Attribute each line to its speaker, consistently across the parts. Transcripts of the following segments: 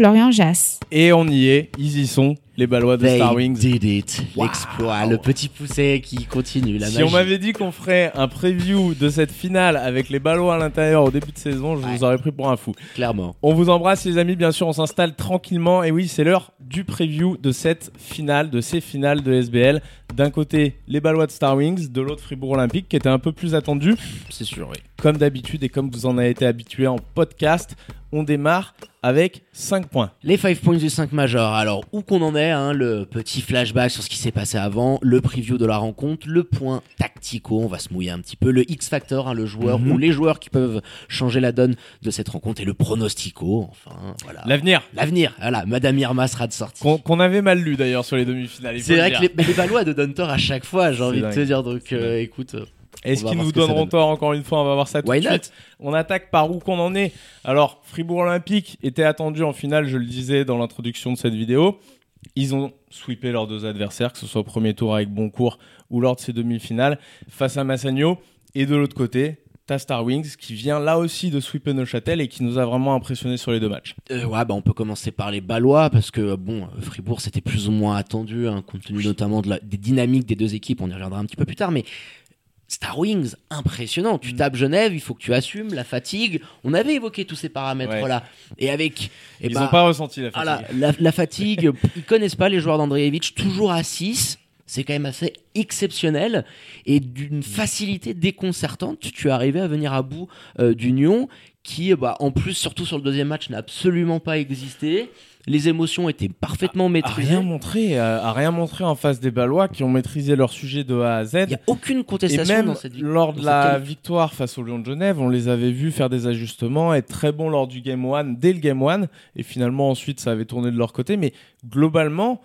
Speaker 1: Florian Jass.
Speaker 2: Et on y est, ils y sont, les Ballois de
Speaker 3: They
Speaker 2: Star Wings.
Speaker 3: did it. L'exploit, le petit poussé qui continue. La
Speaker 2: Si
Speaker 3: magie.
Speaker 2: on m'avait dit qu'on ferait un preview de cette finale avec les Ballois à l'intérieur au début de saison, je vous aurais pris pour un fou.
Speaker 3: Clairement.
Speaker 2: On vous embrasse les amis, bien sûr, on s'installe tranquillement. Et oui, c'est l'heure du preview de cette finale, de ces finales de SBL. D'un côté, les Ballois de Star Wings, de l'autre, Fribourg Olympique, qui était un peu plus attendu.
Speaker 3: C'est sûr, oui.
Speaker 2: Comme d'habitude et comme vous en avez été habitué en podcast, on démarre avec 5 points.
Speaker 3: Les 5 points du 5 majeur. Alors, où qu'on en est, hein, le petit flashback sur ce qui s'est passé avant, le preview de la rencontre, le point tactico, on va se mouiller un petit peu, le X-Factor, hein, le joueur
Speaker 2: Mhm.
Speaker 3: ou les joueurs qui peuvent changer la donne de cette rencontre et le pronostico, enfin, voilà.
Speaker 2: L'avenir,
Speaker 3: L'avenir, voilà, Madame Irma sera de sortie.
Speaker 2: qu'on avait mal lu d'ailleurs sur les demi-finales.
Speaker 3: C'est vrai
Speaker 2: dire.
Speaker 3: que les, les Ballois de Dunter à chaque fois, j'ai envie de te dire. Donc, euh, écoute, euh,
Speaker 2: Est-ce qu'ils nous donneront
Speaker 3: donne.
Speaker 2: tort encore une fois On va voir ça tout
Speaker 3: Why
Speaker 2: de suite. On attaque par où qu'on en est. Alors, Fribourg Olympique était attendu en finale, je le disais dans l'introduction de cette vidéo. Ils ont sweepé leurs deux adversaires, que ce soit au premier tour avec Boncourt ou lors de ces demi-finales, face à Massagno. Et de l'autre côté, t'as Star Wings qui vient là aussi de sweeper Neuchâtel et qui nous a vraiment impressionné sur les deux matchs.
Speaker 3: Euh, ouais, bah on peut commencer par les Ballois parce que bon, Fribourg c'était plus ou moins attendu, hein, compte tenu notamment de la- des dynamiques des deux équipes. On y reviendra un petit peu plus tard, mais Star Wings, impressionnant.
Speaker 2: Mm.
Speaker 3: Tu tapes Genève, il faut que tu assumes la fatigue. On avait évoqué tous ces paramètres-là, et avec, et
Speaker 2: Ils
Speaker 3: bah,
Speaker 2: n'ont pas ressenti la fatigue.
Speaker 3: voilà, la, la fatigue, ils connaissent pas les joueurs d'Andreevich, toujours à 6. C'est quand même assez exceptionnel et d'une facilité déconcertante. Tu es arrivé à venir à bout euh, d'Union qui, bah, en plus, surtout sur le deuxième match, n'a absolument pas existé. Les émotions étaient parfaitement maîtrisées.
Speaker 2: rien montré, a, a rien montré en face des Ballois qui ont maîtrisé leur sujet de A à Z.
Speaker 3: Il n'y a aucune
Speaker 2: Et
Speaker 3: contestation
Speaker 2: même
Speaker 3: dans cette victoire.
Speaker 2: lors de la victoire face au Lyon de Genève, on les avait vus faire des ajustements, être très bons lors du Game 1, dès le Game 1, et finalement ensuite ça avait tourné de leur côté, mais globalement,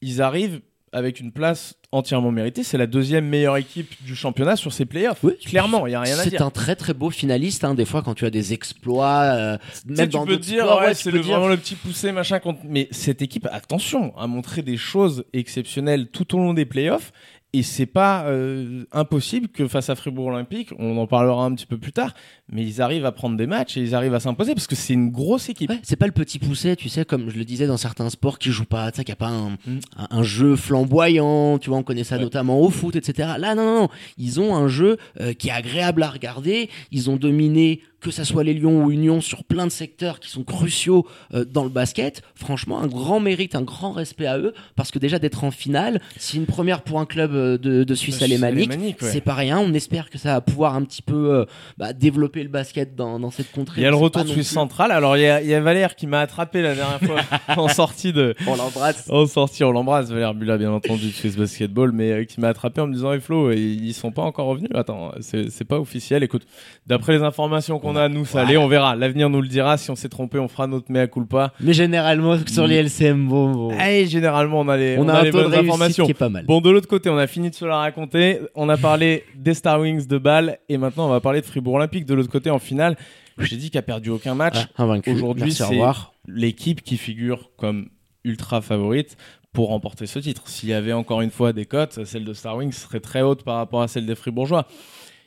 Speaker 2: ils arrivent avec une place entièrement méritée. C'est la deuxième meilleure équipe du championnat sur ces playoffs.
Speaker 3: Oui.
Speaker 2: Clairement, il n'y a rien à
Speaker 3: C'est
Speaker 2: dire.
Speaker 3: un très très beau finaliste. hein. Des fois, quand tu as des exploits, euh, même
Speaker 2: tu
Speaker 3: dans
Speaker 2: peux dire, ouais, c'est vraiment le petit poussé, machin. contre- Mais cette équipe, attention, a montré des choses exceptionnelles tout au long des playoffs. Et c'est pas euh, impossible que face à Fribourg Olympique, on en parlera un petit peu plus tard, mais ils arrivent à prendre des matchs et ils arrivent à s'imposer parce que c'est une grosse équipe.
Speaker 3: Ouais, c'est pas le petit poussé, tu sais, comme je le disais dans certains sports qui jouent pas, tu sais, qui a pas un,
Speaker 2: Mm.
Speaker 3: un, un jeu flamboyant, tu vois, on connaît ça
Speaker 2: Ouais.
Speaker 3: notamment au foot, etc. Là, non, non, non, ils ont un jeu euh, qui est agréable à regarder, ils ont dominé que ça soit les Lions ou Union sur plein de secteurs qui sont cruciaux euh, dans le basket. Franchement, un grand mérite, un grand respect à eux, parce que déjà d'être en finale, c'est une première pour un club euh, de, de Suisse
Speaker 2: Suisse
Speaker 3: alémanique.
Speaker 2: ouais.
Speaker 3: C'est pas rien. On espère que ça va pouvoir un petit peu euh, bah, développer le basket dans, dans cette contrée.
Speaker 2: Il y a le retour de Suisse
Speaker 3: plus-
Speaker 2: centrale. Alors il y a, il y a Valère qui m'a attrapé la dernière fois en sortie de,
Speaker 3: On l'embrasse.
Speaker 2: En sortie, on l'embrasse, Valère Bula, bien entendu, de Swiss Basketball, mais euh, qui m'a attrapé en me disant, hey Flo, ils sont pas encore revenus. Attends, c'est pas officiel. Écoute, d'après les informations qu'on a, nous, allait, on verra. L'avenir nous le dira. Si on s'est trompé, on fera notre mea culpa.
Speaker 3: Mais généralement, sur les LCM, bon, bon.
Speaker 2: Et généralement, on a les,
Speaker 3: on,
Speaker 2: on
Speaker 3: a, un
Speaker 2: les bonnes informations.
Speaker 3: qui est pas mal.
Speaker 2: Bon, de l'autre côté, on a fini de se la raconter. On a parlé des Star Wings de Bâle, et maintenant, on va parler de Fribourg Olympique. De l'autre côté, en finale, j'ai dit qu'il a perdu aucun match.
Speaker 3: Ah.
Speaker 2: Aujourd'hui, c'est l'équipe qui figure comme ultra favorite pour remporter ce titre. S'il y avait encore une fois des cotes, celle de Star Wings serait très haute par rapport à celle des Fribourgeois.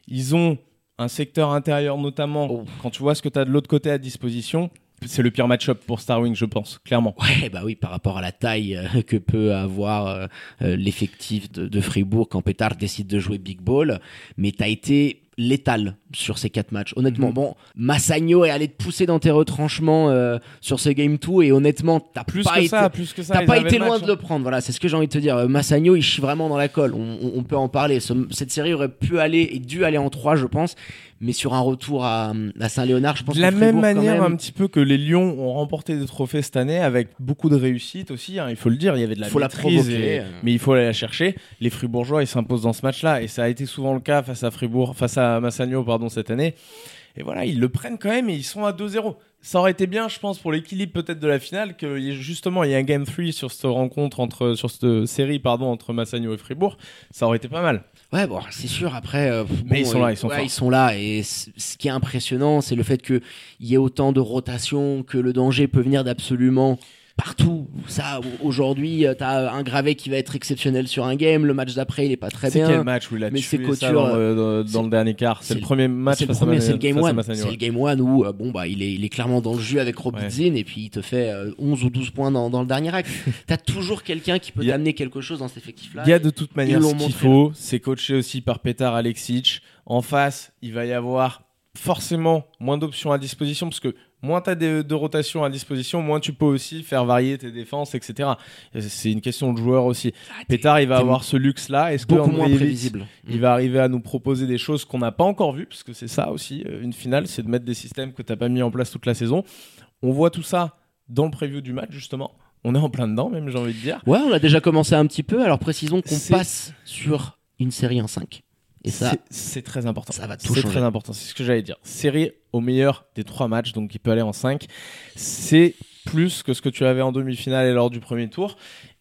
Speaker 2: Ils ont un secteur intérieur notamment.
Speaker 3: Oh.
Speaker 2: Quand tu vois ce que tu as de l'autre côté à disposition, c'est le pire match-up pour Star Wings, je pense, clairement.
Speaker 3: Ouais, bah oui, par rapport à la taille euh, que peut avoir euh, euh, l'effectif de, de Fribourg quand Pétard décide de jouer Big Ball. Mais t'as été létal sur ces quatre matchs. Honnêtement,
Speaker 2: Mhm.
Speaker 3: bon, Massagno est allé te pousser dans tes retranchements euh, sur ce Game 2 et honnêtement, t'as
Speaker 2: Plus
Speaker 3: pas
Speaker 2: que
Speaker 3: été...
Speaker 2: ça, plus que ça.
Speaker 3: T'as
Speaker 2: ils
Speaker 3: pas été loin
Speaker 2: match,
Speaker 3: de
Speaker 2: hein.
Speaker 3: le prendre, voilà, c'est ce que j'ai envie de te dire. Euh, Massagno, il chie vraiment dans la colle. On, on- on peut en parler. Ce- cette série aurait pu aller et dû aller en 3, je pense. Mais sur un retour à, à Saint-Léonard, je pense
Speaker 2: De la
Speaker 3: que
Speaker 2: même
Speaker 3: Fribourg,
Speaker 2: manière,
Speaker 3: même,
Speaker 2: un petit peu que les Lions ont remporté des trophées cette année avec beaucoup de réussite aussi. hein, il faut le dire, il y avait de la
Speaker 3: Faut la provoquer,
Speaker 2: et- mais il faut aller la chercher. Les Fribourgeois, ils s'imposent dans ce match-là, et ça a été souvent le cas face à Fribourg, face à Massagno, pardon, cette année. Et voilà, ils le prennent quand même et ils sont à 2-0. Ça aurait été bien, je pense, pour l'équilibre peut-être de la finale, que justement il y ait un Game 3 sur cette rencontre, entre, sur cette série pardon, entre Massagno et Fribourg. Ça aurait été pas mal.
Speaker 3: Ouais, bon, c'est sûr. Après, euh,
Speaker 2: Mais ils sont là, ils sont
Speaker 3: ouais, ils sont là. Et ce qui est impressionnant, c'est le fait qu'il y ait autant de rotation, que le danger peut venir d'absolument partout. Ça, au- aujourd'hui, euh, t'as un gravé qui va être exceptionnel sur un game. Le match d'après, il est pas très
Speaker 2: C'est
Speaker 3: bien.
Speaker 2: quel match où il a
Speaker 3: Mais
Speaker 2: tué
Speaker 3: c'est
Speaker 2: ça
Speaker 3: couture,
Speaker 2: dans le, dans-
Speaker 3: c'est-
Speaker 2: le dernier quart? C'est
Speaker 3: c'est
Speaker 2: le
Speaker 3: le-
Speaker 2: premier match
Speaker 3: c'est le premier, c'est le game one. C'est
Speaker 2: ouais.
Speaker 3: le game one où, euh, bon, bah, il est, il est clairement dans le jus avec Robidzin et puis il te fait euh, 11 ou 12 points dans, dans le dernier acte. T'as toujours quelqu'un qui peut t'amener quelque chose dans cet effectif-là.
Speaker 2: Il y a de toute manière ce qu'il faut. C'est coaché aussi par Petar Alexic. En face, il va y avoir forcément moins d'options à disposition parce que moins tu as de, de rotation à disposition, moins tu peux aussi faire varier tes défenses, etc. Et C'est une question de joueur aussi.
Speaker 3: Ah,
Speaker 2: Pétard, il va avoir ce luxe-là. Est-ce que
Speaker 3: beaucoup moins
Speaker 2: Andreevich,
Speaker 3: prévisible.
Speaker 2: Il va arriver à nous proposer des choses qu'on n'a pas encore vues, parce que c'est ça aussi, euh, une finale, c'est de mettre des systèmes que tu n'as pas mis en place toute la saison. On voit tout ça dans le preview du match, justement. On est en plein dedans, même, j'ai envie de dire.
Speaker 3: Ouais, on a déjà commencé un petit peu. Alors précisons qu'on passe sur une série en 5. Et ça,
Speaker 2: C'est- très important.
Speaker 3: ça va tout
Speaker 2: C'est très important, c'est ce que j'allais dire. Série au meilleur des trois matchs, donc il peut aller en 5. C'est plus que ce que tu avais en demi-finale et lors du premier tour.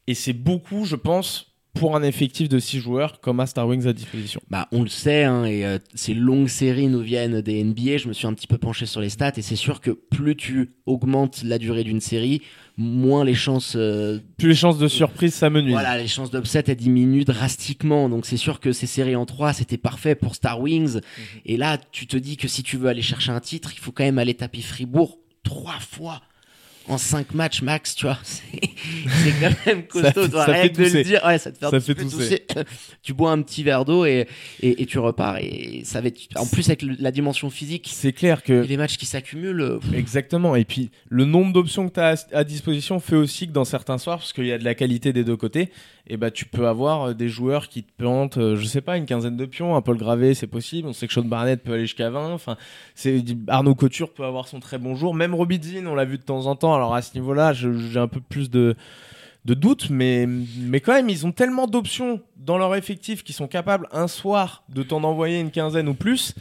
Speaker 2: Et c'est beaucoup, je pense, pour un effectif de 6 joueurs comme a Star Wings à disposition.
Speaker 3: bah, on le sait, hein, et euh, ces longues séries nous viennent des NBA. Je me suis un petit peu penché sur les stats et c'est sûr que plus tu augmentes la durée d'une série, moins les chances, euh,
Speaker 2: Plus les chances de surprise s'amenuisent.
Speaker 3: voilà, les chances d'upset elles diminuent drastiquement. Donc c'est sûr que ces séries en 3 c'était parfait pour Star Wings. Et là, tu te dis que si tu veux aller chercher un titre, il faut quand même aller taper Fribourg trois fois. En 5 matchs max, tu vois, c'est quand même costaud.
Speaker 2: ça
Speaker 3: rien de le dire, ouais, ça te fait
Speaker 2: Ça fait tousser.
Speaker 3: tousser. tu bois un petit verre d'eau et, et, et tu repars. Et ça va être, en plus avec le- la dimension physique
Speaker 2: C'est clair que
Speaker 3: et les matchs qui s'accumulent, euh,
Speaker 2: Exactement. Et puis, le nombre d'options que tu as à, à disposition fait aussi que dans certains soirs, parce qu'il y a de la qualité des deux côtés, et bah, tu peux avoir euh, des joueurs qui te plantent, euh, je sais pas, une quinzaine de pions. Un Paul Gravé, c'est possible. On sait que Sean Barnett peut aller jusqu'à 20. Enfin, c'est, Arnaud Couture peut avoir son très bon jour. Même Robidzin, on l'a vu de temps en temps. Alors, à ce niveau-là, j'ai un peu plus de, de doutes, mais, mais quand même, ils ont tellement d'options dans leur effectif qu'ils sont capables un soir de t'en envoyer une quinzaine ou plus.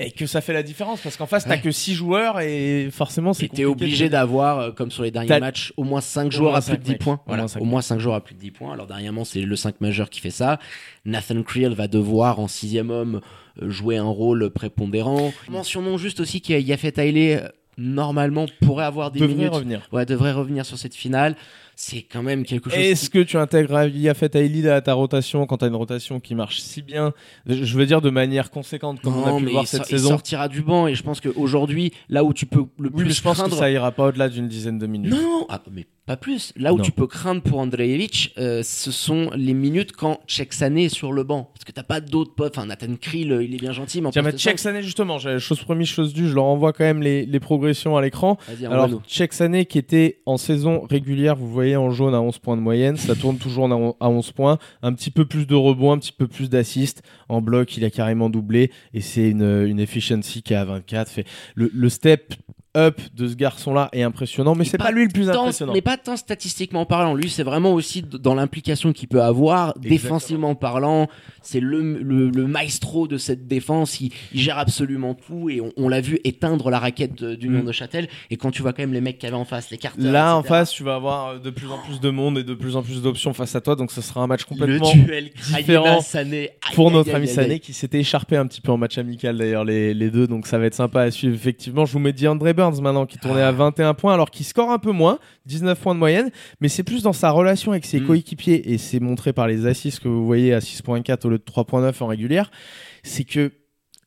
Speaker 2: Et que ça fait la différence parce qu'en face t'as
Speaker 3: Ouais.
Speaker 2: que 6 joueurs et forcément c'est
Speaker 3: t'es obligé d'avoir, euh, comme sur les derniers matchs, au moins 5
Speaker 2: Au
Speaker 3: joueurs à plus de 10
Speaker 2: mecs.
Speaker 3: points.
Speaker 2: Au
Speaker 3: Voilà, au moins 5 joueurs à plus de 10 points. Alors dernièrement, c'est le 5 majeur qui fait ça. Nathan Creel va devoir, en sixième homme, euh, jouer un rôle prépondérant. Mentionnons juste aussi qu'il y a Haile, euh, normalement, pourrait avoir des
Speaker 2: devrait
Speaker 3: minutes.
Speaker 2: revenir.
Speaker 3: Ouais, devrait revenir sur cette finale. C'est quand même quelque chose.
Speaker 2: Est-ce
Speaker 3: qui-
Speaker 2: que tu intègres Yafet Ailid à ta rotation quand t'as une rotation qui marche si bien? Je veux dire de manière conséquente comme on a
Speaker 3: Non,
Speaker 2: pu
Speaker 3: mais
Speaker 2: voir
Speaker 3: il,
Speaker 2: cette
Speaker 3: il
Speaker 2: saison.
Speaker 3: sortira du banc et je pense qu'aujourd'hui, là où tu peux le
Speaker 2: Oui,
Speaker 3: plus
Speaker 2: mais je pense
Speaker 3: craindre,
Speaker 2: que ça ira pas au-delà d'une dizaine de minutes.
Speaker 3: Non, ah, mais pas plus. Là où
Speaker 2: Non.
Speaker 3: tu peux craindre pour Andreevich, euh, ce sont les minutes quand Sané est sur le banc. Parce que t'as pas d'autres potes. Enfin, Nathan Creel, euh, il est bien gentil, mais en
Speaker 2: Tiens, mais
Speaker 3: cinq-
Speaker 2: Check Sané justement, chose promise, chose due, je leur envoie quand même les, les progressions à l'écran. Alors,
Speaker 3: envoie-nous.
Speaker 2: Check Sané qui était en saison régulière, vous voyez en jaune à 11 points de moyenne, ça tourne toujours à on- à 11 points, un petit peu plus de rebonds, un petit peu plus d'assists. En bloc, il a carrément doublé et c'est une, efficiency qui est à 24. Fait, le step up de ce garçon-là est impressionnant, mais c'est
Speaker 3: pas
Speaker 2: pas lui le plus
Speaker 3: Tant-
Speaker 2: impressionnant.
Speaker 3: mais pas tant statistiquement parlant. Lui, c'est vraiment aussi dans l'implication qu'il peut avoir, défensivement parlant. C'est le, le, le maestro de cette défense. Il, il gère absolument tout et on, on l'a vu éteindre la raquette de- d'Union
Speaker 2: Mm.
Speaker 3: de Châtel. Et quand tu vois quand même les mecs qu'il y avait en face, les cartes.
Speaker 2: Là, en face, tu vas avoir euh, de plus en plus de monde et de plus en plus d'options face à toi, donc ce sera un match complètement
Speaker 3: le duel
Speaker 2: différent
Speaker 3: Sané.
Speaker 2: Pour notre ami Sané qui s'était écharpé un petit peu en match amical d'ailleurs les, les deux donc ça va être sympa à suivre effectivement je vous mets DeAndre Burns maintenant qui tournait à 21 points alors qu'il score un peu moins 19 points de moyenne mais c'est plus dans sa relation avec ses
Speaker 3: Mm.
Speaker 2: coéquipiers et c'est montré par les assists que vous voyez à 6.4 au lieu de 3.9 en régulière c'est que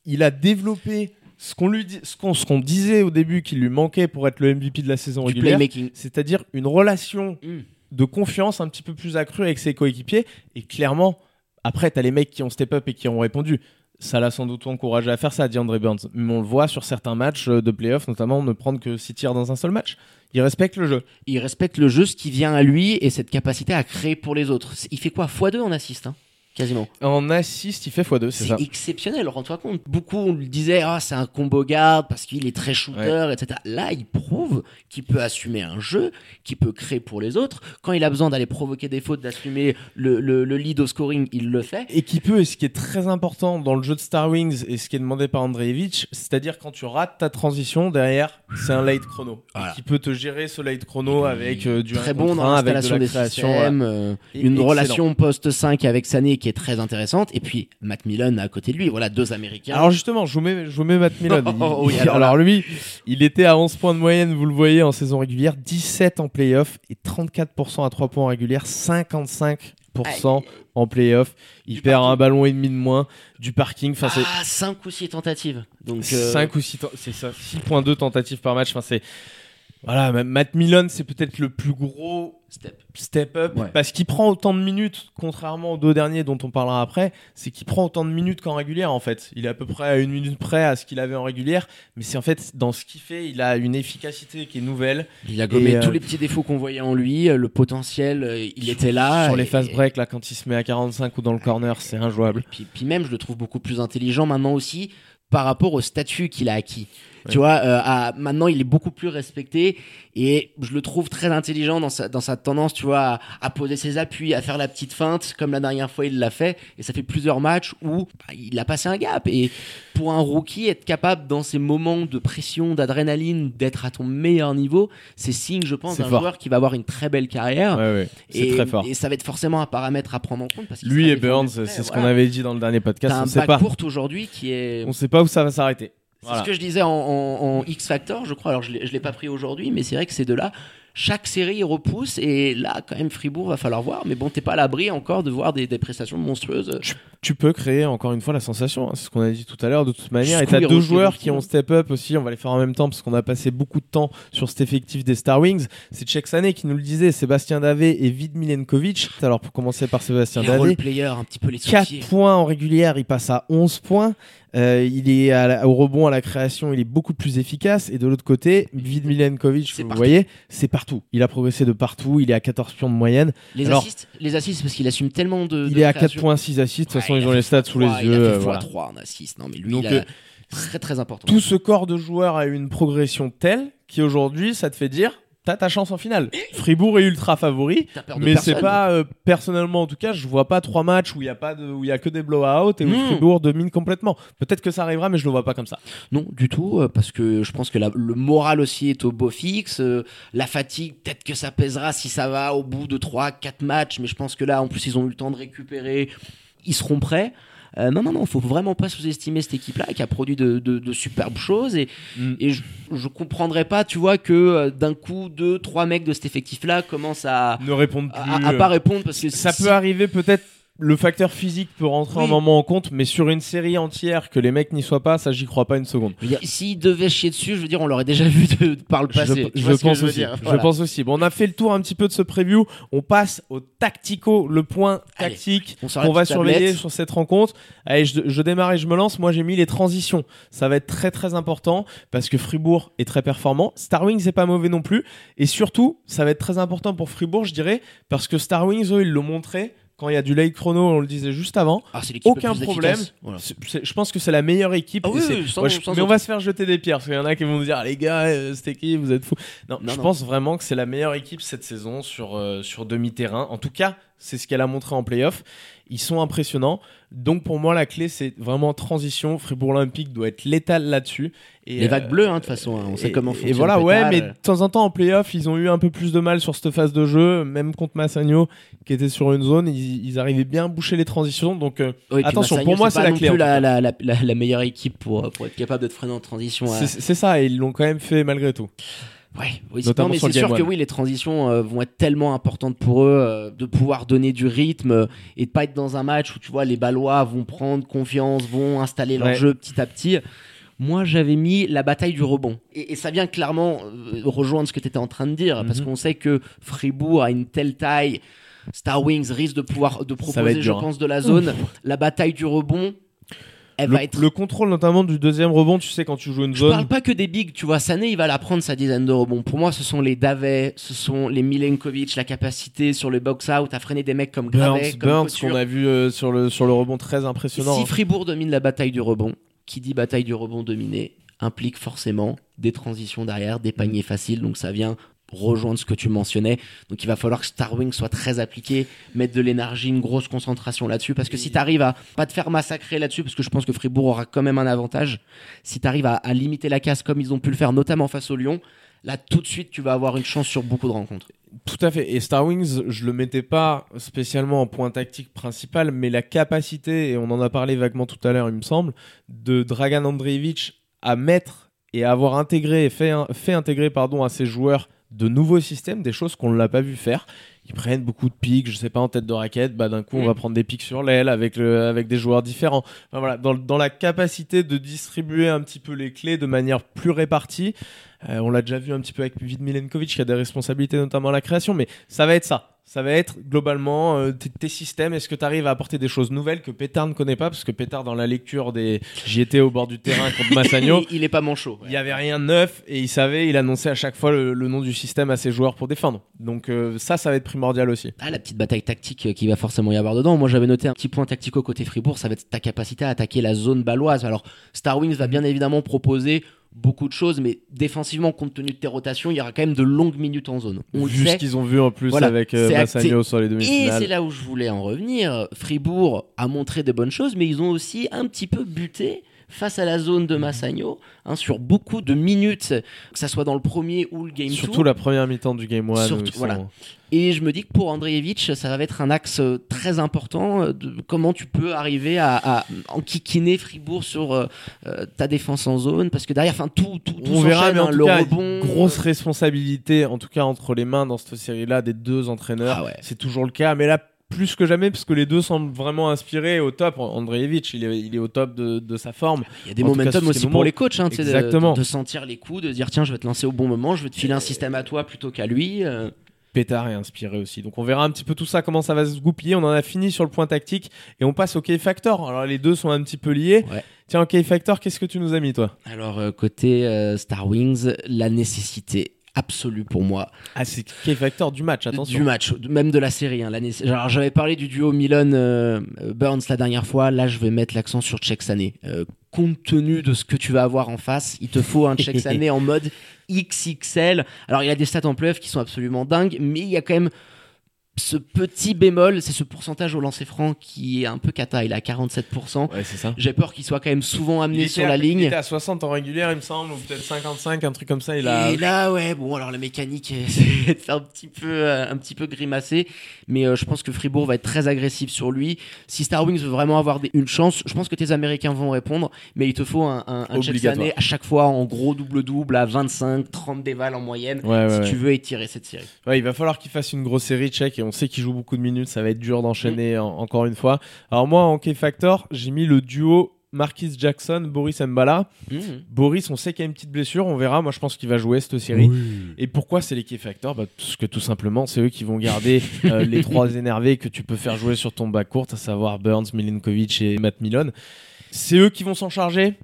Speaker 2: il a développé ce qu'on lui ce disait au début qu'il lui manquait pour être le MVP de la saison
Speaker 3: Du
Speaker 2: régulière c'est-à-dire une relation
Speaker 3: Mm.
Speaker 2: de confiance un petit peu plus accrue avec ses coéquipiers. Et clairement, après, t'as les mecs qui ont step up et qui ont répondu. Ça l'a sans doute encouragé à faire ça, DeAndre Burns. Mais on le voit sur certains matchs euh, de playoff, notamment, ne prendre que 6 tirs dans un seul match. Il respecte le jeu.
Speaker 3: il respecte le jeu, ce qui vient à lui et cette capacité à créer pour les autres. Il fait quoi? X2 en assist hein quasiment.
Speaker 2: En assist, il fait x2, c'est ça.
Speaker 3: C'est exceptionnel, rends-toi compte. Beaucoup on lui disait, ah, c'est un combo garde parce qu'il est très shooter, etc. Là, il prouve qu'il peut assumer un jeu, qu'il peut créer pour les autres. Quand il a besoin d'aller provoquer des fautes, d'assumer le, le- le lead au scoring, il le fait.
Speaker 2: Et qui peut, et ce qui est très important dans le jeu de Star Wings et ce qui est demandé par Andreevich, c'est-à-dire quand tu rates ta transition, derrière, c'est un late chrono.
Speaker 3: Voilà.
Speaker 2: Qui peut te gérer ce late chrono avec euh, du
Speaker 3: très
Speaker 2: 1
Speaker 3: bon dans
Speaker 2: 1, avec de
Speaker 3: l'installation
Speaker 2: la
Speaker 3: des
Speaker 2: voilà.
Speaker 3: euh, une
Speaker 2: excellent.
Speaker 3: relation post 5 avec Sané qui est très intéressante, et puis Matt Millen à côté de lui, voilà deux Américains.
Speaker 2: Alors justement, je vous mets, je vous mets Matt Millen. Il-
Speaker 3: Oh, oui,
Speaker 2: il-
Speaker 3: alors
Speaker 2: lui, il était à 11 points de moyenne, vous le voyez, en saison régulière, 17 en playoff et 34% à 3 points en régulière, 55% en playoff. Il
Speaker 3: Du
Speaker 2: perd
Speaker 3: parking.
Speaker 2: un ballon et demi de moins, du parking. Enfin,
Speaker 3: ah, 5 ou 6 tentatives. Donc, euh,
Speaker 2: 5 ou 6 c'est ça 6.2 tentatives par match enfin c'est voilà Ma- Matt Millen c'est peut-être le plus gros
Speaker 3: step.
Speaker 2: step up
Speaker 3: Ouais.
Speaker 2: parce qu'il prend autant de minutes contrairement aux deux derniers dont on parlera après c'est qu'il prend autant de minutes qu'en régulière en fait il est à peu près à une minute près à ce qu'il avait en régulière mais c'est en fait dans ce qu'il fait il a une efficacité qui est nouvelle
Speaker 3: Il a gommé
Speaker 2: euh,
Speaker 3: tous les petits défauts qu'on voyait en lui, euh, le potentiel, euh, il était là.
Speaker 2: sur les fast break là quand il se met à 45 ou dans le corner c'est injouable
Speaker 3: Puis, puis même, je le trouve beaucoup plus intelligent maintenant aussi par rapport au statut qu'il a acquis.
Speaker 2: Ouais.
Speaker 3: Tu vois, euh, à- maintenant il est beaucoup plus respecté et je le trouve très intelligent dans sa, dans sa tendance, tu vois, à, à poser ses appuis, à faire la petite feinte, comme la dernière fois il l'a fait. Et ça fait plusieurs matchs où bah, il a passé un gap. Et pour un rookie, être capable dans ces moments de pression, d'adrénaline, d'être à ton meilleur niveau, c'est signe, je pense, d'un joueur qui va avoir une très belle carrière.
Speaker 2: ouais, ouais. c'est
Speaker 3: et,
Speaker 2: très fort
Speaker 3: et ça va être forcément un paramètre à prendre en compte. Parce
Speaker 2: lui et Burns c'est ce qu'on avait dit dans le dernier podcast on
Speaker 3: un
Speaker 2: sait pas
Speaker 3: backcourt aujourd'hui qui est.
Speaker 2: on sait pas où ça va s'arrêter
Speaker 3: C'est
Speaker 2: Voilà.
Speaker 3: ce que je disais en, en- en X Factor, je crois. Alors je l'ai je l'ai pas pris aujourd'hui, mais c'est vrai que ces deux-là, chaque série repousse et là, quand même, Fribourg va falloir voir. Mais bon, t'es pas à l'abri encore de voir des, des prestations monstrueuses.
Speaker 2: tu peux créer encore une fois la sensation, hein, c'est ce qu'on a dit tout à l'heure de toute manière. Et
Speaker 3: Jusqu'où
Speaker 2: t'as
Speaker 3: il
Speaker 2: deux joueurs qui ont step up aussi, on va les faire en même temps parce qu'on a passé beaucoup de temps sur cet effectif des Star Wings. C'est Czech Sané qui nous le disait, Sébastien Davé et Vid Milenkovic. Alors pour commencer par Sébastien Davé,
Speaker 3: role-players, un petit peu les
Speaker 2: 4
Speaker 3: soucier.
Speaker 2: points en régulière, il passe à 11 points. Euh, il est à la- au rebond, à la création, il est beaucoup plus efficace. Et de l'autre côté, Vid Milenkovic, vous
Speaker 3: partout.
Speaker 2: voyez, c'est partout. Il a progressé de partout, il est à 14 pions de moyenne.
Speaker 3: Les
Speaker 2: Alors-
Speaker 3: assists, les assists parce qu'il assume tellement de.
Speaker 2: Il
Speaker 3: de
Speaker 2: est à
Speaker 3: création.
Speaker 2: 4.6 assists, de toute façon
Speaker 3: Ouais,
Speaker 2: ils
Speaker 3: il
Speaker 2: ont les stats sous les
Speaker 3: x3,
Speaker 2: yeux.
Speaker 3: Il a
Speaker 2: euh,
Speaker 3: fait
Speaker 2: voilà.
Speaker 3: x3 en assists. Non, mais lui,
Speaker 2: Donc,
Speaker 3: il a...
Speaker 2: euh,
Speaker 3: très très important.
Speaker 2: tout ce corps de joueurs a eu une progression telle qu'aujourd'hui, ça te fait dire, t'as ta chance en finale. Fribourg est ultra favori, mais c'est pas euh, personnellement en tout cas, je vois pas trois matchs où il y a pas de, où il y a que des blowouts et où. Fribourg domine complètement. Peut-être que ça arrivera, mais je le vois pas comme ça.
Speaker 3: Non, du tout, euh, parce que je pense que la- le moral aussi est au beau fixe. euh, la fatigue, peut-être que ça pèsera si ça va au bout de 3-4 matchs, mais je pense que là, en plus, ils ont eu le temps de récupérer. Ils seront prêts. Euh, non, non, non, faut vraiment pas sous-estimer cette équipe-là qui a produit de, de- de superbes choses. Et,
Speaker 2: Mm.
Speaker 3: et je, je comprendrais pas, tu vois, que euh, d'un coup, deux, trois mecs de cet effectif-là commencent à,
Speaker 2: Ne répondent
Speaker 3: à,
Speaker 2: plus.
Speaker 3: à pas répondre parce que
Speaker 2: ça peut arriver peut-être. Le facteur physique peut rentrer
Speaker 3: Oui.
Speaker 2: un moment en compte, mais sur une série entière que les mecs n'y soient pas, ça j'y crois pas une seconde.
Speaker 3: S'ils devaient chier dessus, je veux dire, on l'aurait déjà vu de- par le passé.
Speaker 2: Je, je pense aussi. Je pense aussi. Bon, on a fait le tour un petit peu de ce preview. On passe au tactico, le point tactique qu'on va surveiller
Speaker 3: tablette.
Speaker 2: sur cette rencontre. Allez, je, je démarre et je me lance. Moi, j'ai mis les transitions. Ça va être très très important parce que Fribourg est très performant. Star Wings est pas mauvais non plus. Et surtout, ça va être très important pour Fribourg, je dirais, parce que Star Wings, eux, ils l'ont montré quand il y a du late chrono, on le disait juste avant.
Speaker 3: Ah,
Speaker 2: Aucun problème. je pense que c'est la meilleure équipe.
Speaker 3: Ah oui,
Speaker 2: Et c'est-
Speaker 3: oui, sans-
Speaker 2: Ouais, je-
Speaker 3: sans
Speaker 2: mais on va se faire jeter des pierres parce qu'il y en a qui vont nous dire Ah, les gars, euh, cette équipe, vous êtes fous. Non,
Speaker 3: Non,
Speaker 2: je
Speaker 3: non.
Speaker 2: pense vraiment que c'est la meilleure équipe cette saison sur, euh, sur demi-terrain. En tout cas, c'est ce qu'elle a montré en playoff. Ils sont impressionnants. Donc pour moi, la clé, c'est vraiment transition. Fribourg Olympique doit être létal là-dessus. Et,
Speaker 3: Les
Speaker 2: euh,
Speaker 3: vagues bleues, hein, de toute façon, hein, on sait
Speaker 2: et-
Speaker 3: comment
Speaker 2: Et
Speaker 3: fonctionne
Speaker 2: voilà,
Speaker 3: le
Speaker 2: ouais, mais de temps en temps en playoff, ils ont eu un peu plus de mal sur cette phase de jeu, même contre Massagno qui était sur une zone, ils, ils arrivaient bien à boucher les transitions. Donc euh,
Speaker 3: Oui,
Speaker 2: attention,
Speaker 3: Massagno,
Speaker 2: pour moi, c'est la clé, tout
Speaker 3: la, la, la, la- meilleure équipe pour, pour être capable de te freiner en transition.
Speaker 2: c'est c'est ça, et ils l'ont quand même fait malgré tout.
Speaker 3: Ouais, oui,
Speaker 2: Notamment
Speaker 3: non, mais c'est sûr que oui, les transitions euh, vont être tellement importantes pour eux euh, de pouvoir donner du rythme euh, et de pas être dans un match où tu vois les Ballois vont prendre confiance, vont installer leur
Speaker 2: Ouais.
Speaker 3: jeu petit à petit. Moi, j'avais mis la bataille du rebond. Et, et ça vient clairement euh, rejoindre ce que tu étais en train de dire, parce
Speaker 2: Mhm.
Speaker 3: qu'on sait que Fribourg a une telle taille. Star Wings risque de pouvoir de proposer, je
Speaker 2: hein.
Speaker 3: pense, de la zone. La bataille du rebond, elle
Speaker 2: le,
Speaker 3: va être
Speaker 2: le contrôle notamment du deuxième rebond, tu sais, quand tu joues une
Speaker 3: Je
Speaker 2: zone.
Speaker 3: parle pas que des bigs, tu vois. Sané, il va la prendre sa dizaine de rebonds. Pour moi, ce sont les Davet, ce sont les Milenkovic, la capacité sur le box-out à freiner des mecs comme Gravet,
Speaker 2: Burns, qu'on a vu euh, sur, le, sur le rebond très impressionnant.
Speaker 3: Si
Speaker 2: hein.
Speaker 3: Fribourg domine la bataille du rebond, qui dit bataille du rebond dominée implique forcément des transitions derrière, des paniers faciles. Donc ça vient rejoindre ce que tu mentionnais. Donc il va falloir que Starwing soit très appliqué, mettre de l'énergie, une grosse concentration là-dessus. Parce que si tu arrives à pas te faire massacrer là-dessus, parce que je pense que Fribourg aura quand même un avantage, si tu arrives à, à limiter la casse comme ils ont pu le faire, notamment face au Lyon, là tout de suite tu vas avoir une chance sur beaucoup de rencontres.
Speaker 2: Tout à fait. Et Star Wings, je le mettais pas spécialement en point tactique principal, mais la capacité, et on en a parlé vaguement tout à l'heure, il me semble, de Dragan Andreevich à mettre et à avoir intégré et fait, fait intégrer pardon, à ses joueurs de nouveaux systèmes, des choses qu'on ne l'a pas vu faire. Ils prennent beaucoup de pics, je sais pas, en tête de raquette, bah d'un coup on
Speaker 3: Mm.
Speaker 2: va prendre des pics sur l'aile avec, le, avec des joueurs différents. Enfin, voilà, dans, dans la capacité de distribuer un petit peu les clés de manière plus répartie. Euh, on l'a déjà vu un petit peu avec Vid Milenkovic qui a des responsabilités notamment à la création, mais ça va être ça. Ça va être globalement euh, tes, tes systèmes. Est-ce que tu arrives à apporter des choses nouvelles que Pétard ne connaît pas? Parce que Pétard, dans la lecture des. J'y étais au bord du terrain contre Massagno.
Speaker 3: il, il est pas manchot.
Speaker 2: Il y avait rien de neuf et il savait, il annonçait à chaque fois le, le nom du système à ses joueurs pour défendre. Donc euh, ça, ça va être primordial aussi.
Speaker 3: Ah, la petite bataille tactique euh, qui va forcément y avoir dedans. Moi, j'avais noté un petit point tactico côté Fribourg, ça va être ta capacité à attaquer la zone baloise. Alors, Star Wings va bien évidemment proposer beaucoup de choses, mais défensivement, compte tenu de tes rotations, il y aura quand même de longues minutes en zone. On
Speaker 2: Vu ce qu'ils ont vu en plus
Speaker 3: Voilà,
Speaker 2: avec euh. Massagno sur les
Speaker 3: Et c'est
Speaker 2: demi-finales.
Speaker 3: là où je voulais en revenir. Fribourg a montré de bonnes choses, mais ils ont aussi un petit peu buté face à la zone de Massagno hein, sur beaucoup de minutes, que ça soit dans le premier ou le game
Speaker 2: Surtout
Speaker 3: two.
Speaker 2: la première mi-temps du Game 1.
Speaker 3: Surtout- voilà. Et je me dis que pour Andreevich, ça va être un axe euh, très important euh, de comment tu peux arriver à, à enquiquiner Fribourg sur euh, ta défense en zone, parce que derrière, enfin tout, tout, tout
Speaker 2: On verra, mais en
Speaker 3: hein,
Speaker 2: tout
Speaker 3: le
Speaker 2: cas,
Speaker 3: rebond.
Speaker 2: grosse responsabilité, en tout cas entre les mains dans cette série-là des deux entraîneurs.
Speaker 3: Ah ouais.
Speaker 2: C'est toujours le cas, mais là plus que jamais, parce que les deux semblent vraiment inspirés au top. Andreevich, il est, il est au top de, de sa forme.
Speaker 3: Il y a des momentum aussi pour les coachs, hein,
Speaker 2: Exactement.
Speaker 3: De, de sentir les coups, de dire tiens, je vais te lancer au bon moment, je vais te filer un système à toi plutôt qu'à lui. euh.
Speaker 2: Pétard est inspiré aussi. Donc on verra un petit peu tout ça, comment ça va se goupiller. On en a fini sur le point tactique et on passe au K-Factor. Alors les deux sont un petit peu liés.
Speaker 3: Ouais.
Speaker 2: Tiens, au K-Factor, qu'est-ce que tu nous as mis toi?
Speaker 3: Alors euh, côté euh, Star Wings, la nécessité absolue pour moi
Speaker 2: Ah, c'est K-Factor du match, attention.
Speaker 3: du match, même de la série. hein, la nécess- Alors j'avais parlé du duo Milan euh, euh, Burns la dernière fois. Là, je vais mettre l'accent sur Check Sané. Euh, compte tenu de ce que tu vas avoir en face, il te faut un Check Sané en mode XXL. Alors il y a des stats en playoff qui sont absolument dingues, mais il y a quand même ce petit bémol, c'est ce pourcentage au lancer franc qui est un peu cata. Il est à 47%.
Speaker 2: Ouais, c'est ça.
Speaker 3: J'ai peur qu'il soit quand même souvent
Speaker 2: Il
Speaker 3: amené sur
Speaker 2: à-
Speaker 3: la
Speaker 2: Il
Speaker 3: ligne.
Speaker 2: était à 60 en régulière, il me semble, ou peut-être 55, un truc comme ça. Il a.
Speaker 3: Et là, ouais, bon, alors la mécanique, euh, c'est de faire un petit peu, euh, un petit peu grimacer, mais euh, je pense que Fribourg va être très agressif sur lui. Si Star Wings veut vraiment avoir des- une chance, je pense que tes Américains vont répondre, mais il te faut un, un, un. Sané à chaque fois en gros double-double à 25, 30 dévals en moyenne,
Speaker 2: ouais,
Speaker 3: si
Speaker 2: ouais.
Speaker 3: tu veux étirer cette série.
Speaker 2: Ouais, il va falloir qu'il fasse une grosse série check et on sait qu'il joue beaucoup de minutes, ça va être dur d'enchaîner en- encore une fois. Alors moi en K-Factor, j'ai mis le duo Marquis Jackson, Boris Mbala. Boris, on sait qu'il y a une petite blessure, on verra. Moi je pense qu'il va jouer cette série. Et pourquoi c'est les K-Factor bah, Parce que tout simplement, c'est eux qui vont garder euh, les trois énervés que tu peux faire jouer sur ton bas court, à savoir Burns, Milinkovic et Matt Milon. C'est eux qui vont s'en charger?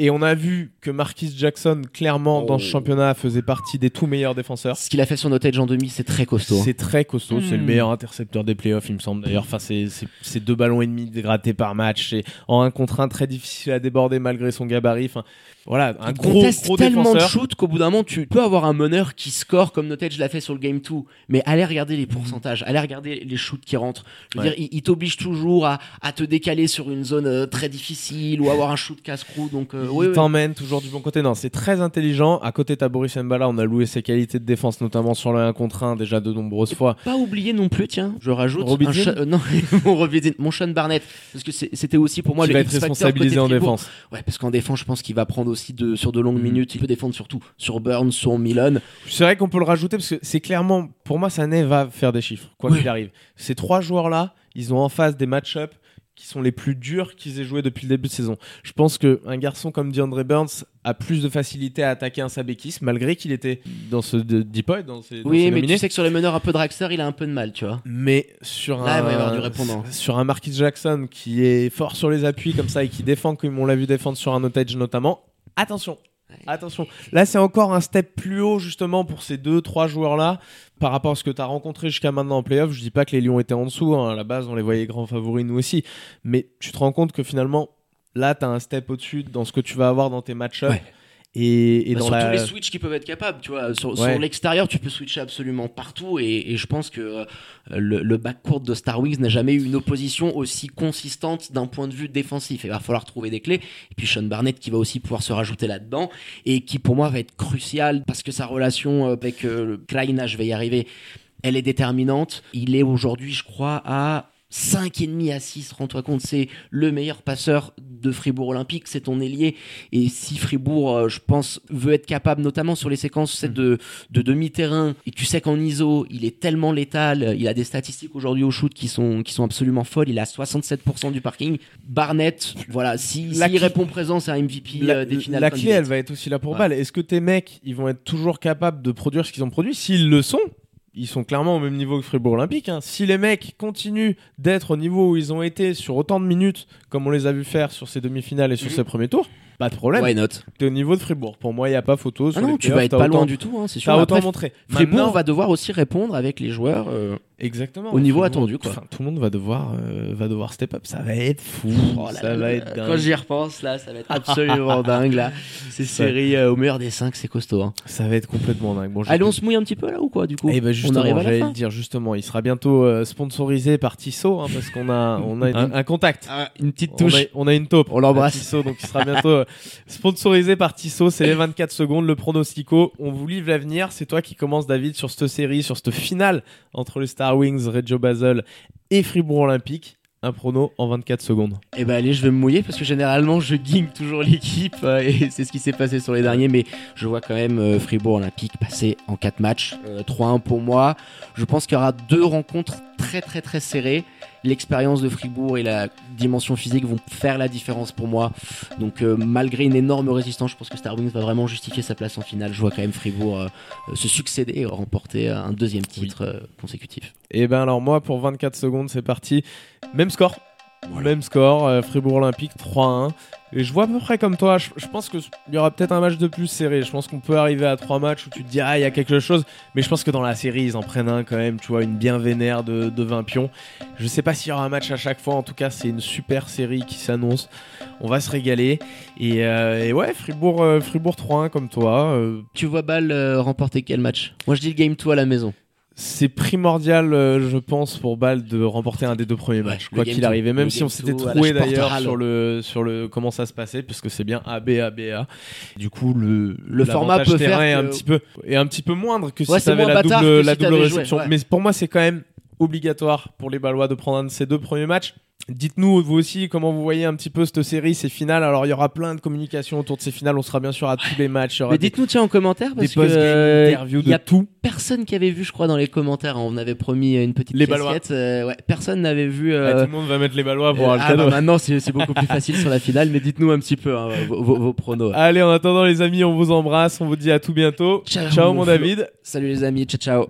Speaker 2: Et on a vu que Marquis Jackson, clairement, dans ce
Speaker 3: Oh.
Speaker 2: championnat, faisait partie des tout meilleurs défenseurs.
Speaker 3: Ce qu'il a fait sur Notage en demi, c'est très costaud. hein.
Speaker 2: C'est très costaud, c'est le
Speaker 3: Mm.
Speaker 2: meilleur intercepteur des playoffs, il me semble d'ailleurs. Enfin, c'est c'est- c'est deux ballons et demi grattés par match. C'est en un contre un très difficile à déborder malgré son gabarit. Enfin, voilà, un
Speaker 3: Il
Speaker 2: gros, gros
Speaker 3: tellement de shoot qu'au bout d'un moment, tu peux avoir un meneur qui score comme Notage l'a fait sur le Game 2. Mais allez regarder les pourcentages, allez regarder les shoots qui rentrent. Je veux
Speaker 2: Ouais.
Speaker 3: dire, il, il t'oblige toujours à, à te décaler sur une zone euh, très difficile ou avoir un shoot casse-cou. Donc, euh,
Speaker 2: il
Speaker 3: oui, oui.
Speaker 2: t'emmène toujours du bon côté. Non, c'est très intelligent. À côté, t'as Boris Mbala, on a loué ses qualités de défense, notamment sur le 1 contre 1 déjà de nombreuses fois.
Speaker 3: Pas oublier non plus, tiens, je rajoute Sha- euh, non, mon Robidzin, mon Sean Barnett, parce que c'était aussi pour moi
Speaker 2: qui
Speaker 3: le
Speaker 2: va être responsabilisé en défense.
Speaker 3: Ouais, parce qu'en défense, je pense qu'il va prendre aussi de, sur de longues
Speaker 2: Mhm.
Speaker 3: minutes. Il peut défendre surtout sur Burns, sur Milan.
Speaker 2: C'est vrai qu'on peut le rajouter parce que c'est clairement, pour moi, Sané va faire des chiffres, quoi qu'il arrive. Ces trois joueurs-là, ils ont en face des match-ups qui sont les plus durs qu'ils aient joué depuis le début de saison. Je pense qu'un garçon comme DeAndre Burns a plus de facilité à attaquer un Sabekis, malgré qu'il était dans ce de- deep dans ces,
Speaker 3: Oui, mais
Speaker 2: nominés.
Speaker 3: tu sais que sur les meneurs un peu dragster, il a un peu de mal, tu vois.
Speaker 2: Mais sur
Speaker 3: Là,
Speaker 2: un,
Speaker 3: il va y avoir du répondant.
Speaker 2: sur un Marquis Jackson qui est fort sur les appuis comme ça et qui défend comme on l'a vu défendre sur un otage notamment, attention. Attention, là c'est encore un step plus haut justement pour ces deux trois joueurs là par rapport à ce que tu as rencontré jusqu'à maintenant en playoff. Je dis pas que les Lions étaient en dessous, hein. à la base on les voyait grands favoris nous aussi, mais tu te rends compte que finalement là tu as un step au-dessus dans ce que tu vas avoir dans tes matchs
Speaker 3: Ouais.
Speaker 2: Et, et
Speaker 3: Bah,
Speaker 2: dans
Speaker 3: sur
Speaker 2: la
Speaker 3: tous les switches qui peuvent être capables, tu vois. Sur,
Speaker 2: Ouais.
Speaker 3: sur l'extérieur, tu peux switcher absolument partout. Et, et je pense que euh, le, le backcourt de Star Wings n'a jamais eu une opposition aussi consistante d'un point de vue défensif. Il va falloir trouver des clés. Et puis Sean Barnett qui va aussi pouvoir se rajouter là-dedans. Et qui pour moi va être crucial parce que sa relation avec euh, Kleina, je vais y arriver, elle est déterminante. Il est aujourd'hui, je crois, à 5,5 à 6, rends-toi compte, c'est le meilleur passeur de Fribourg Olympique, c'est ton ailier. Et si Fribourg, euh, je pense, veut être capable, notamment sur les séquences sais, de, de demi-terrain, et tu sais qu'en ISO, il est tellement létal, il a des statistiques aujourd'hui au shoot qui sont, qui sont absolument folles, il a 67% du parking. Barnett, voilà, si, s'il
Speaker 2: clé-
Speaker 3: répond présent, c'est un MVP
Speaker 2: la,
Speaker 3: euh, des finales.
Speaker 2: la clé, elle va être aussi là pour
Speaker 3: Ouais.
Speaker 2: balle. Est-ce que tes mecs, ils vont être toujours capables de produire ce qu'ils ont produit? S'ils le sont, ils sont clairement au même niveau que Fribourg Olympique. hein. Si les mecs continuent d'être au niveau où ils ont été sur autant de minutes, comme on les a vu faire sur ces demi-finales et sur
Speaker 3: Mhm.
Speaker 2: ces premiers tours, pas de problème.
Speaker 3: Why not?
Speaker 2: T'es au niveau de Fribourg. Pour moi, il n'y a pas photo.
Speaker 3: Ah non, tu vas être pas loin du tout, hein, c'est sûr.
Speaker 2: T'as autant montré.
Speaker 3: Fribourg
Speaker 2: Maintenant-
Speaker 3: va devoir aussi répondre avec les joueurs. euh,
Speaker 2: Exactement.
Speaker 3: au niveau attendu, quoi.
Speaker 2: Enfin, tout le monde va devoir, euh, va devoir step up. Ça va être fou.
Speaker 3: Oh là
Speaker 2: ça
Speaker 3: là
Speaker 2: va
Speaker 3: là
Speaker 2: être dingue.
Speaker 3: Quand j'y repense, là, ça va être absolument dingue. Là. Ces séries euh, au meilleur des 5, c'est costaud. Hein.
Speaker 2: Ça va être complètement dingue. Bon,
Speaker 3: Allez, on se mouille un petit peu là ou quoi, du coup?
Speaker 2: Eh ben
Speaker 3: On
Speaker 2: justement,
Speaker 3: arrive à la fin
Speaker 2: dire justement, il sera bientôt euh, sponsorisé par Tissot hein, parce qu'on a on a un, un contact.
Speaker 3: Ah, Une petite
Speaker 2: On
Speaker 3: touche.
Speaker 2: a, on a une taupe.
Speaker 3: On l'embrasse.
Speaker 2: Tissot, donc il sera bientôt euh, sponsorisé par Tissot. C'est les 24 secondes, le pronostico. On vous livre l'avenir. C'est toi qui commence, David, sur cette série, sur cette finale entre les Star Wings, Reggio Basel et Fribourg Olympique. Un prono en 24 secondes.
Speaker 3: Eh ben allez, je vais me mouiller parce que généralement je guigne toujours l'équipe euh, et c'est ce qui s'est passé sur les derniers. Mais je vois quand même euh, Fribourg Olympique passer en 4 matchs, Euh, 3-1 pour moi. Je pense qu'il y aura deux rencontres très très très serrées. L'expérience de Fribourg et la dimension physique vont faire la différence pour moi. Donc euh, malgré une énorme résistance, je pense que Star Wings va vraiment justifier sa place en finale. Je vois quand même Fribourg euh, euh, se succéder et remporter un deuxième titre consécutif.
Speaker 2: Et ben alors moi pour 24 secondes c'est parti. Même score. Même score, euh, Fribourg Olympique 3-1. Et je vois à peu près comme toi, je, je pense qu'il y aura peut-être un match de plus serré. Je pense qu'on peut arriver à 3 matchs où tu te dis ah il y a quelque chose. Mais je pense que dans la série ils en prennent un quand même, tu vois, une bien vénère de, de 20 pions. Je sais pas s'il y aura un match à chaque fois, en tout cas c'est une super série qui s'annonce. On va se régaler. Et, euh, et ouais, Fribourg, euh, Fribourg 3-1 comme toi. euh,
Speaker 3: Tu vois Bâle euh, remporter quel match? Moi je dis le game 2 à la maison.
Speaker 2: C'est primordial, euh, je pense, pour Bâle de remporter un des deux premiers matchs, quoi qu'il
Speaker 3: two.
Speaker 2: arrive. Et même si on s'était
Speaker 3: Sporthalle.
Speaker 2: d'ailleurs sur le sur le comment ça se passait, puisque c'est bien A B A B A. Du coup, le
Speaker 3: Le format peut
Speaker 2: terrain
Speaker 3: faire
Speaker 2: est un petit peu est un petit peu moindre que
Speaker 3: Ouais,
Speaker 2: si
Speaker 3: moins
Speaker 2: la double la
Speaker 3: si
Speaker 2: double réception.
Speaker 3: joué, ouais.
Speaker 2: Mais pour moi, c'est quand même obligatoire pour les Balois de prendre un de ces deux premiers matchs. Dites-nous vous aussi comment vous voyez un petit peu cette série, ces finales. Alors il y aura plein de communication autour de ces finales. On sera bien sûr à tous les matchs.
Speaker 3: Mais dites-nous tiens en commentaire parce que euh, il y a
Speaker 2: tout.
Speaker 3: personne qui avait vu je crois dans les commentaires. On avait promis une petite
Speaker 2: Les Balois.
Speaker 3: casquette. euh, ouais, personne n'avait vu.
Speaker 2: Ah,
Speaker 3: euh,
Speaker 2: tout le monde va mettre les Balois pour avoir le
Speaker 3: ah,
Speaker 2: cadeau.
Speaker 3: bah, maintenant c'est beaucoup plus facile sur la finale. Mais dites-nous un petit peu hein, vos, vos- vos pronos.
Speaker 2: Allez, en attendant les amis, on vous embrasse, on vous dit à tout bientôt.
Speaker 3: Ciao,
Speaker 2: Ciao
Speaker 3: mon.
Speaker 2: David.
Speaker 3: Salut les amis, ciao ciao.